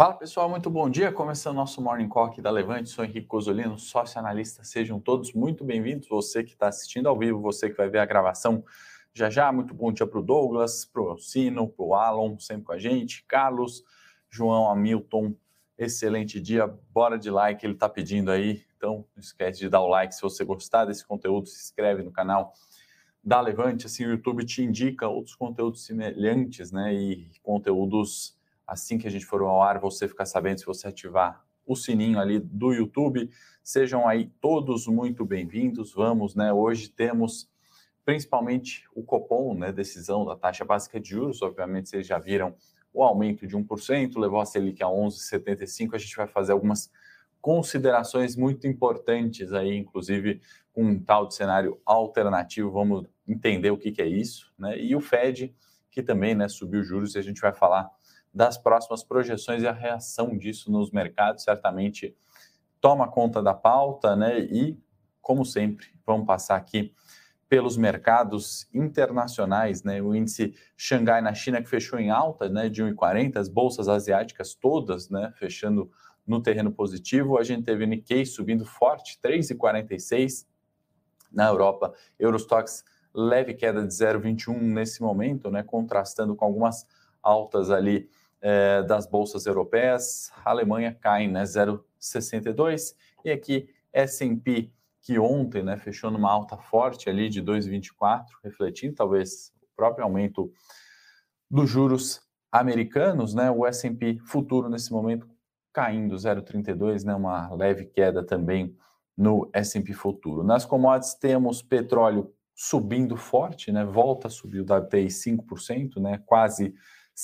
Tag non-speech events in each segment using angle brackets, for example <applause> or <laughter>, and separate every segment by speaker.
Speaker 1: Fala pessoal, muito bom dia. Começando nosso Morning Call aqui da Levante, sou Henrique Cosolino, sócio analista. Sejam todos muito bem-vindos. Você que está assistindo ao vivo, você que vai ver a gravação já já. Muito bom dia para o Douglas, para o Sino, para o Alon, sempre com a gente. Carlos, João, Hamilton, excelente dia. Bora de like, ele está pedindo aí. Então, não esquece de dar o like se você gostar desse conteúdo, se inscreve no canal da Levante. Assim, o YouTube te indica outros conteúdos semelhantes, né? E conteúdos assim que a gente for ao ar, você ficar sabendo se você ativar o sininho ali do YouTube. Sejam aí todos muito bem-vindos. Vamos, né? Hoje temos principalmente o Copom, né? Decisão da taxa básica de juros. Obviamente, vocês já viram o aumento de 1%, levou a Selic a 11,75. A gente vai fazer algumas considerações muito importantes aí, inclusive com um tal de cenário alternativo. Vamos entender o que, que é isso, né? E o Fed, que também né, subiu juros, e a gente vai falar das próximas projeções e a reação disso nos mercados, certamente toma conta da pauta, né? E, como sempre, vamos passar aqui pelos mercados internacionais, né? O índice Xangai na China que fechou em alta, né, de 1,40, as bolsas asiáticas todas, né, fechando no terreno positivo. A gente teve Nikkei subindo forte, 3,46 na Europa. Eurostox leve queda de 0,21 nesse momento, né, contrastando com algumas altas ali é, das bolsas europeias, a Alemanha cai né, 0,62 e aqui S&P que ontem né, fechou numa alta forte ali de 2,24, refletindo talvez o próprio aumento dos juros americanos, né, o S&P futuro nesse momento caindo 0,32, né, uma leve queda também no S&P futuro. Nas commodities temos petróleo subindo forte, né, volta a subir o WTI 5%, né, quase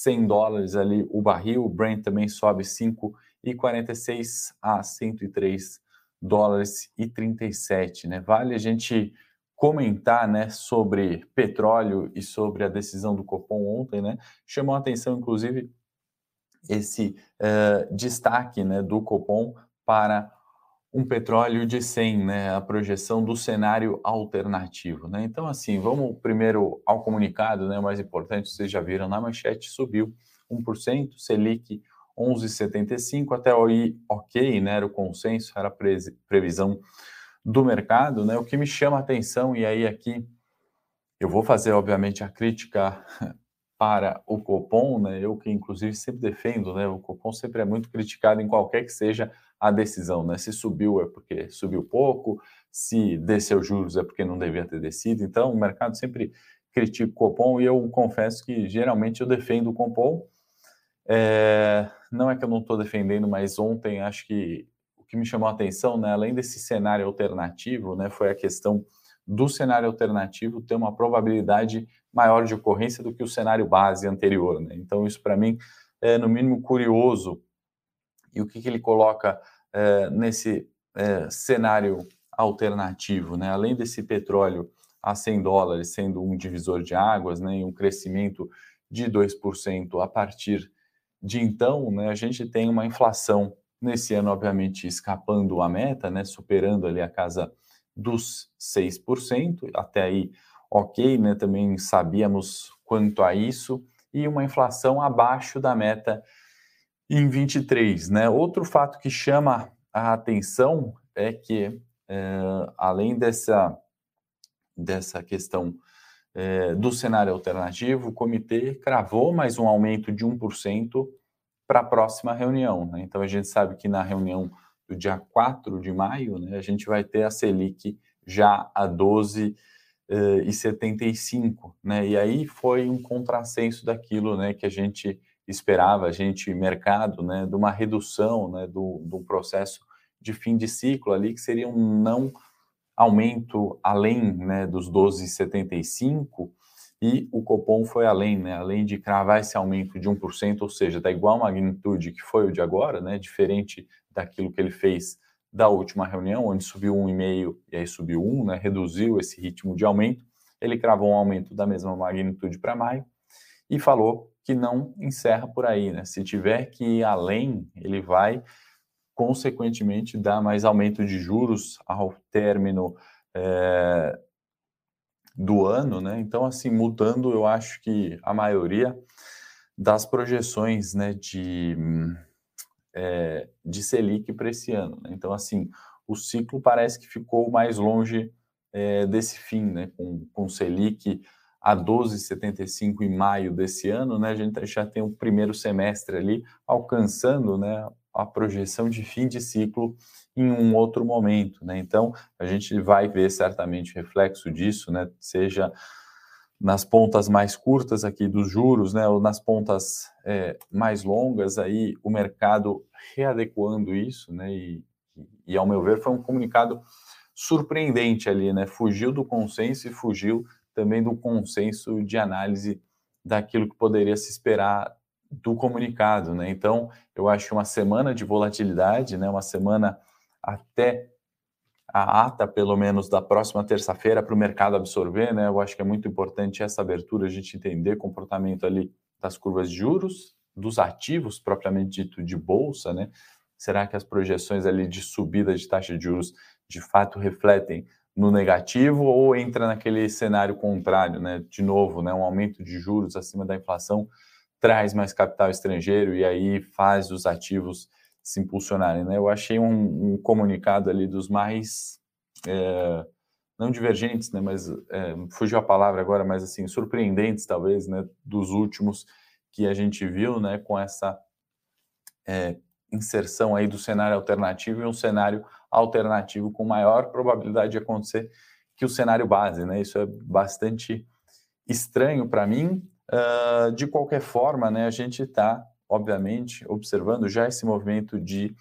Speaker 1: 100 dólares ali o barril, o Brent também sobe 5,46 a 103 dólares e 37, né? Vale a gente comentar, né, sobre petróleo e sobre a decisão do Copom ontem, né? Chamou a atenção, inclusive, esse uh, destaque, né, do Copom para um petróleo de 100, né, a projeção do cenário alternativo, né? Então assim, vamos primeiro ao comunicado, né, mais importante, vocês já viram na manchete, subiu 1%, Selic 11,75, até aí ok, né, era o consenso, era a previsão do mercado, né? O que me chama a atenção e aí aqui eu vou fazer obviamente a crítica <laughs> para o Copom, né? Eu que inclusive sempre defendo, né? O Copom sempre é muito criticado em qualquer que seja a decisão, né? Se subiu é porque subiu pouco, se desceu juros é porque não devia ter descido. Então, o mercado sempre critica o Copom e eu confesso que geralmente eu defendo o Copom. É, não é que eu não estou defendendo, mas ontem acho que o que me chamou a atenção, né, além desse cenário alternativo, né, foi a questão do cenário alternativo ter uma probabilidade maior de ocorrência do que o cenário base anterior. Né? Então, isso para mim é, no mínimo, curioso, e o que, que ele coloca é, nesse é, cenário alternativo, né? Além desse petróleo a 100 dólares sendo um divisor de águas, né, e um crescimento de 2% a partir de então, né, a gente tem uma inflação nesse ano, obviamente, escapando a meta, né, superando ali a casa dos 6%, até aí ok, né, também sabíamos quanto a isso, e uma inflação abaixo da meta em 23. Né? Outro fato que chama a atenção é que, é, além dessa, dessa questão é, do cenário alternativo, o comitê cravou mais um aumento de 1% para a próxima reunião. Né? Então, a gente sabe que na reunião do dia 4 de maio, né, a gente vai ter a Selic já a 12 uh, e 75, né? E aí foi um contrassenso daquilo, né, que a gente esperava, a gente, mercado, né, de uma redução, né, do, do processo de fim de ciclo ali, que seria um não aumento além, né, dos 12,75 e o Copom foi além, né, além de cravar esse aumento de 1%, ou seja, da igual magnitude que foi o de agora, né, diferente daquilo que ele fez da última reunião, onde subiu 1,5 e aí subiu 1, né, reduziu esse ritmo de aumento, ele cravou um aumento da mesma magnitude para maio e falou que não encerra por aí, né? Se tiver que ir além, ele vai consequentemente dar mais aumento de juros ao término é, do ano, né? Então, assim, mudando, eu acho que a maioria das projeções, né, de é, de Selic para esse ano. Né? Então, assim, o ciclo parece que ficou mais longe é, desse fim, né? Com, com Selic a 12,75 em maio desse ano, né? A gente já tem o primeiro semestre ali alcançando, né? A projeção de fim de ciclo em um outro momento, né? Então, a gente vai ver certamente reflexo disso, né? Seja nas pontas mais curtas aqui dos juros, né, ou nas pontas é, mais longas, aí o mercado readequando isso, né, e, e ao meu ver foi um comunicado surpreendente ali, né, fugiu do consenso e fugiu também do consenso de análise daquilo que poderia se esperar do comunicado, né, então eu acho uma semana de volatilidade, né, uma semana até a ata, pelo menos, da próxima terça-feira para o mercado absorver, né? Eu acho que é muito importante essa abertura, a gente entender comportamento ali das curvas de juros, dos ativos propriamente dito de bolsa, né? Será que as projeções ali de subida de taxa de juros de fato refletem no negativo ou entra naquele cenário contrário, né? De novo, né? Um aumento de juros acima da inflação traz mais capital estrangeiro e aí faz os ativos se impulsionarem. Né? Eu achei um, um comunicado ali dos mais, é, não divergentes, né, mas é, fugiu a palavra agora, mas assim, surpreendentes talvez, né, dos últimos que a gente viu, né, com essa é, inserção aí do cenário alternativo e um cenário alternativo com maior probabilidade de acontecer que o cenário base, né? Isso é bastante estranho para mim. Uh, de qualquer forma, né, a gente está obviamente, observando já esse movimento de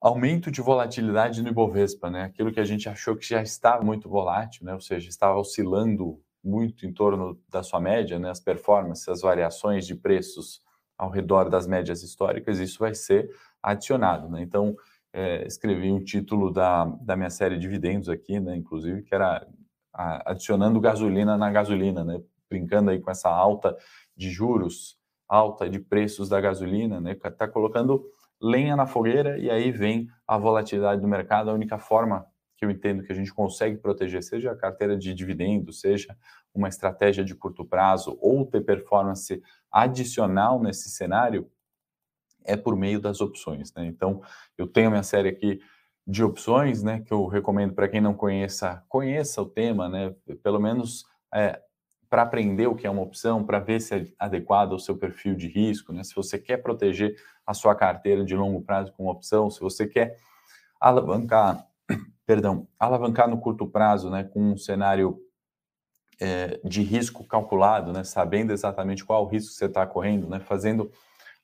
Speaker 1: aumento de volatilidade no Ibovespa, né? Aquilo que a gente achou que já estava muito volátil, né? Ou seja, estava oscilando muito em torno da sua média, né? As performances, as variações de preços ao redor das médias históricas, isso vai ser adicionado, né? Então, é, escrevi um título da, da minha série Dividendos aqui, né? Inclusive, que era adicionando gasolina na gasolina, né? Brincando aí com essa alta de juros alta de preços da gasolina, né? Está colocando lenha na fogueira e aí vem a volatilidade do mercado. A única forma que eu entendo que a gente consegue proteger, seja a carteira de dividendos, seja uma estratégia de curto prazo ou ter performance adicional nesse cenário, é por meio das opções. Né? Então, eu tenho minha série aqui de opções, né, que eu recomendo para quem não conheça, conheça o tema, né, pelo menos é, para aprender o que é uma opção, para ver se é adequado ao seu perfil de risco, né? Se você quer proteger a sua carteira de longo prazo com opção, se você quer alavancar, perdão, alavancar no curto prazo, né, com um cenário é, de risco calculado, né, sabendo exatamente qual o risco você está correndo, né, fazendo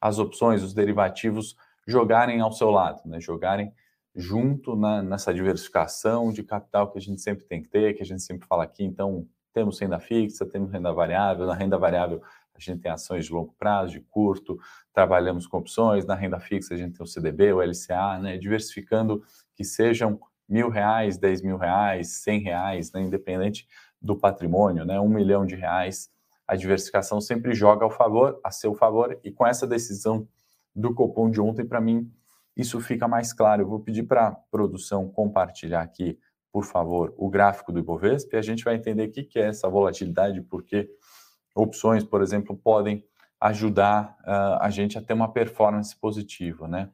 Speaker 1: as opções, os derivativos jogarem ao seu lado, né, jogarem junto na, nessa diversificação de capital que a gente sempre tem que ter, que a gente sempre fala aqui. Então, temos renda fixa, temos renda variável. Na renda variável, a gente tem ações de longo prazo, de curto, trabalhamos com opções. Na renda fixa, a gente tem o CDB, o LCA, né? diversificando que sejam mil reais, dez mil reais, cem reais, né? independente do patrimônio, né? um milhão de reais. A diversificação sempre joga ao favor, a seu favor, e com essa decisão do Copom de ontem, para mim, isso fica mais claro. Eu vou pedir para a produção compartilhar aqui por favor, o gráfico do Ibovespa e a gente vai entender o que é essa volatilidade, porque opções, por exemplo, podem ajudar uh, a gente a ter uma performance positiva, né?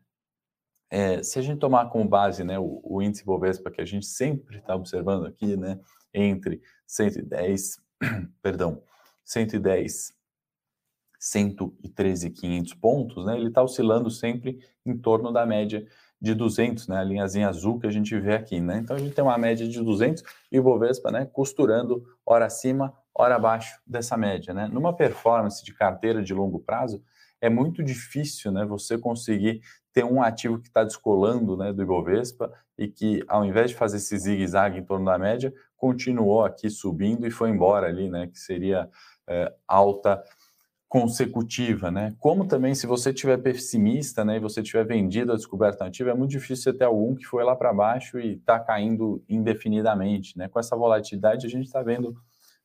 Speaker 1: É, se a gente tomar como base né, o, o índice Ibovespa que a gente sempre está observando aqui, né, entre 110, <clears throat> perdão, 110, 113,500 pontos, né, ele está oscilando sempre em torno da média de 200, né, a linhazinha azul que a gente vê aqui, né? Então a gente tem uma média de 200 e o Bovespa, né, costurando hora acima, hora abaixo dessa média, né? Numa performance de carteira de longo prazo, é muito difícil, né, você conseguir ter um ativo que está descolando, né, do Ibovespa e que ao invés de fazer esse zigue-zague em torno da média, continuou aqui subindo e foi embora ali, né, que seria é, alta consecutiva, né? Como também se você tiver pessimista, né, e você tiver vendido a descoberta ativa, é muito difícil você ter algum que foi lá para baixo e está caindo indefinidamente, né? Com essa volatilidade a gente está vendo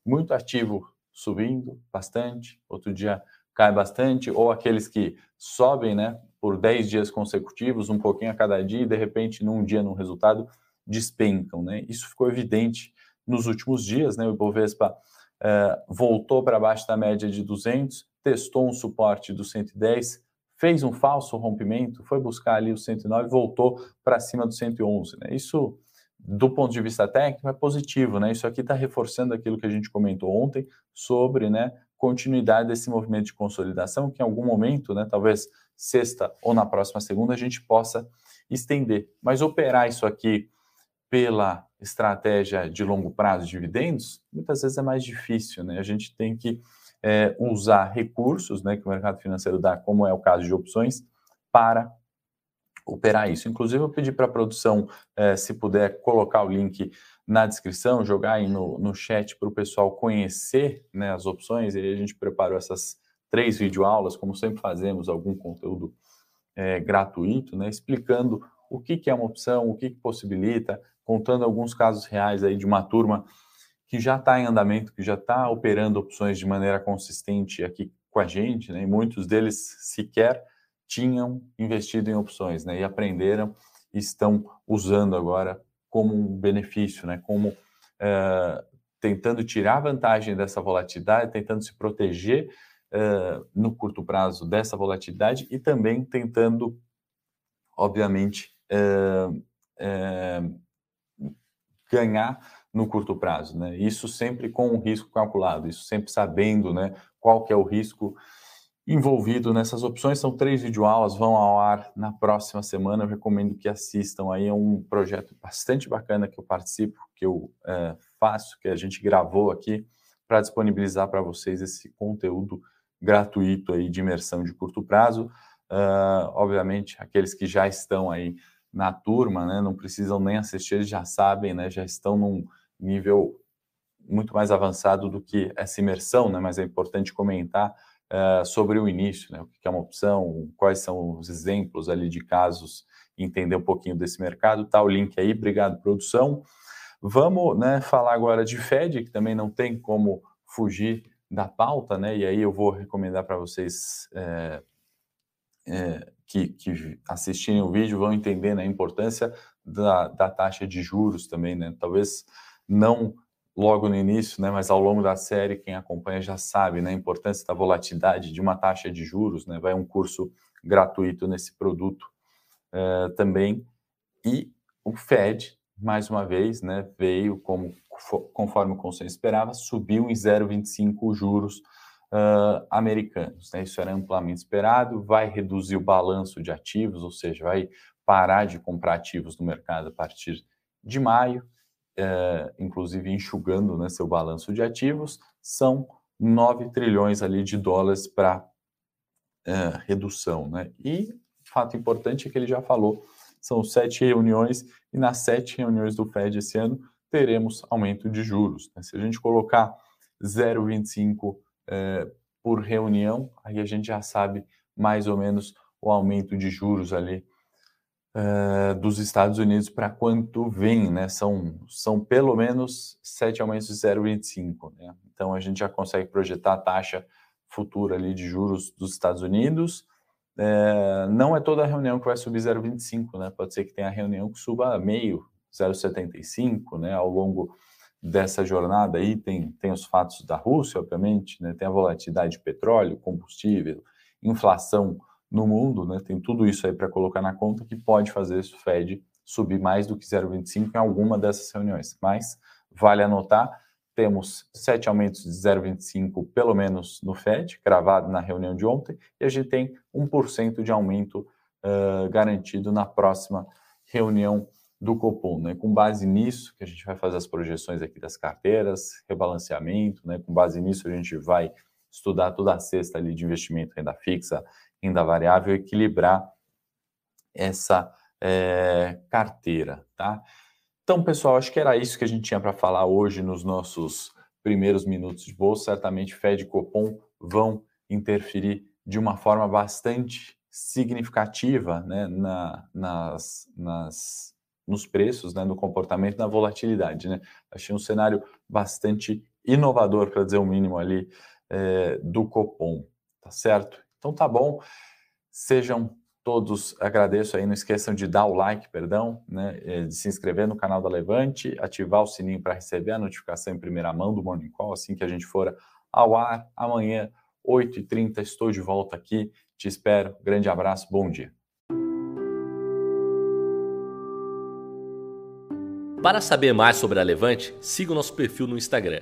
Speaker 1: muito ativo subindo bastante, outro dia cai bastante, ou aqueles que sobem, né, por 10 dias consecutivos, um pouquinho a cada dia, e de repente, num dia, num resultado, despencam, né? Isso ficou evidente nos últimos dias, né? O Ibovespa uh, voltou para baixo da média de 200, testou um suporte do 110, fez um falso rompimento, foi buscar ali o 109 voltou para cima do 111. Né? Isso, do ponto de vista técnico, é positivo. Né? Isso aqui está reforçando aquilo que a gente comentou ontem sobre né, continuidade desse movimento de consolidação, que em algum momento, né, talvez sexta ou na próxima segunda, a gente possa estender. Mas operar isso aqui pela estratégia de longo prazo de dividendos, muitas vezes é mais difícil. Né? A gente tem que é, usar recursos né, que o mercado financeiro dá, como é o caso de opções, para operar isso. Inclusive, eu pedi para a produção, é, se puder, colocar o link na descrição, jogar aí no, no chat para o pessoal conhecer né, as opções. E a gente preparou essas três videoaulas, como sempre fazemos, algum conteúdo é, gratuito, né, explicando o que, que é uma opção, o que, que possibilita, contando alguns casos reais aí de uma turma que já está em andamento, que já está operando opções de maneira consistente aqui com a gente, né? E muitos deles sequer tinham investido em opções, né? E aprenderam e estão usando agora como um benefício, né? Como uh, tentando tirar vantagem dessa volatilidade, tentando se proteger uh, no curto prazo dessa volatilidade e também tentando, obviamente, uh, ganhar no curto prazo, né? Isso sempre com um risco calculado, isso sempre sabendo, né, qual que é o risco envolvido nessas opções. São três videoaulas, vão ao ar na próxima semana. Eu recomendo que assistam aí. É um projeto bastante bacana que eu participo, que eu é, faço, que a gente gravou aqui para disponibilizar para vocês esse conteúdo gratuito aí de imersão de curto prazo. Uh, obviamente, aqueles que já estão aí na turma, né, não precisam nem assistir, eles já sabem, né, já estão num nível muito mais avançado do que essa imersão, né, mas é importante comentar uh, sobre o início, né, o que é uma opção, quais são os exemplos ali de casos, entender um pouquinho desse mercado, tá o link aí, obrigado produção. Vamos, né, falar agora de Fed, que também não tem como fugir da pauta, né, e aí eu vou recomendar para vocês é, é, que, que, assistirem o vídeo vão entender a importância da, da, taxa de juros também, né? Talvez não logo no início, né, mas ao longo da série, quem acompanha já sabe né, a importância da volatilidade de uma taxa de juros, né? Vai um curso gratuito nesse produto é, também. E o Fed, mais uma vez, né, veio como conforme o consenso esperava, subiu em 0,25 juros uh, americanos. Né? Isso era amplamente esperado, vai reduzir o balanço de ativos, ou seja, vai parar de comprar ativos no mercado a partir de maio, uh, inclusive enxugando né, seu balanço de ativos, são 9 trilhões ali de dólares para uh, redução. Né? E fato importante é que ele já falou, são sete reuniões, e nas sete reuniões do Fed esse ano teremos aumento de juros. Né? Se a gente colocar 0,25 é, por reunião, aí a gente já sabe mais ou menos o aumento de juros ali é, dos Estados Unidos para quanto vem, né? São, são pelo menos sete aumentos de 0,25, né? Então a gente já consegue projetar a taxa futura ali de juros dos Estados Unidos. É, não é toda reunião que vai subir 0,25, né? Pode ser que tenha reunião que suba meio, 0,75, né? Ao longo dessa jornada aí tem, tem os fatos da Rússia, obviamente, né? tem a volatilidade de petróleo, combustível, inflação no mundo, né? tem tudo isso aí para colocar na conta que pode fazer o Fed subir mais do que 0,25 em alguma dessas reuniões. Mas vale anotar, temos sete aumentos de 0,25 pelo menos no Fed, cravado na reunião de ontem, e a gente tem 1% de aumento uh, garantido na próxima reunião do Copom, né? Com base nisso que a gente vai fazer as projeções aqui das carteiras, rebalanceamento, né? Com base nisso a gente vai estudar toda a cesta ali de investimento, renda fixa, renda variável, equilibrar essa é, carteira, tá? Então, pessoal, acho que era isso que a gente tinha para falar hoje nos nossos primeiros minutos de bolsa. Certamente Fed e Copom vão interferir de uma forma bastante significativa né, na, nas, nas nos preços, né, no comportamento, na volatilidade. Né? Achei um cenário bastante inovador, para dizer o mínimo ali, é, do Copom, tá certo? Então tá bom, sejam todos, agradeço aí, não esqueçam de dar o like, perdão, né, é, de se inscrever no canal da Levante, ativar o sininho para receber a notificação em primeira mão do Morning Call, assim que a gente for ao ar, amanhã, 8h30, estou de volta aqui Te espero. Grande abraço. Bom dia.
Speaker 2: Para saber mais sobre a Levante, siga o nosso perfil no Instagram,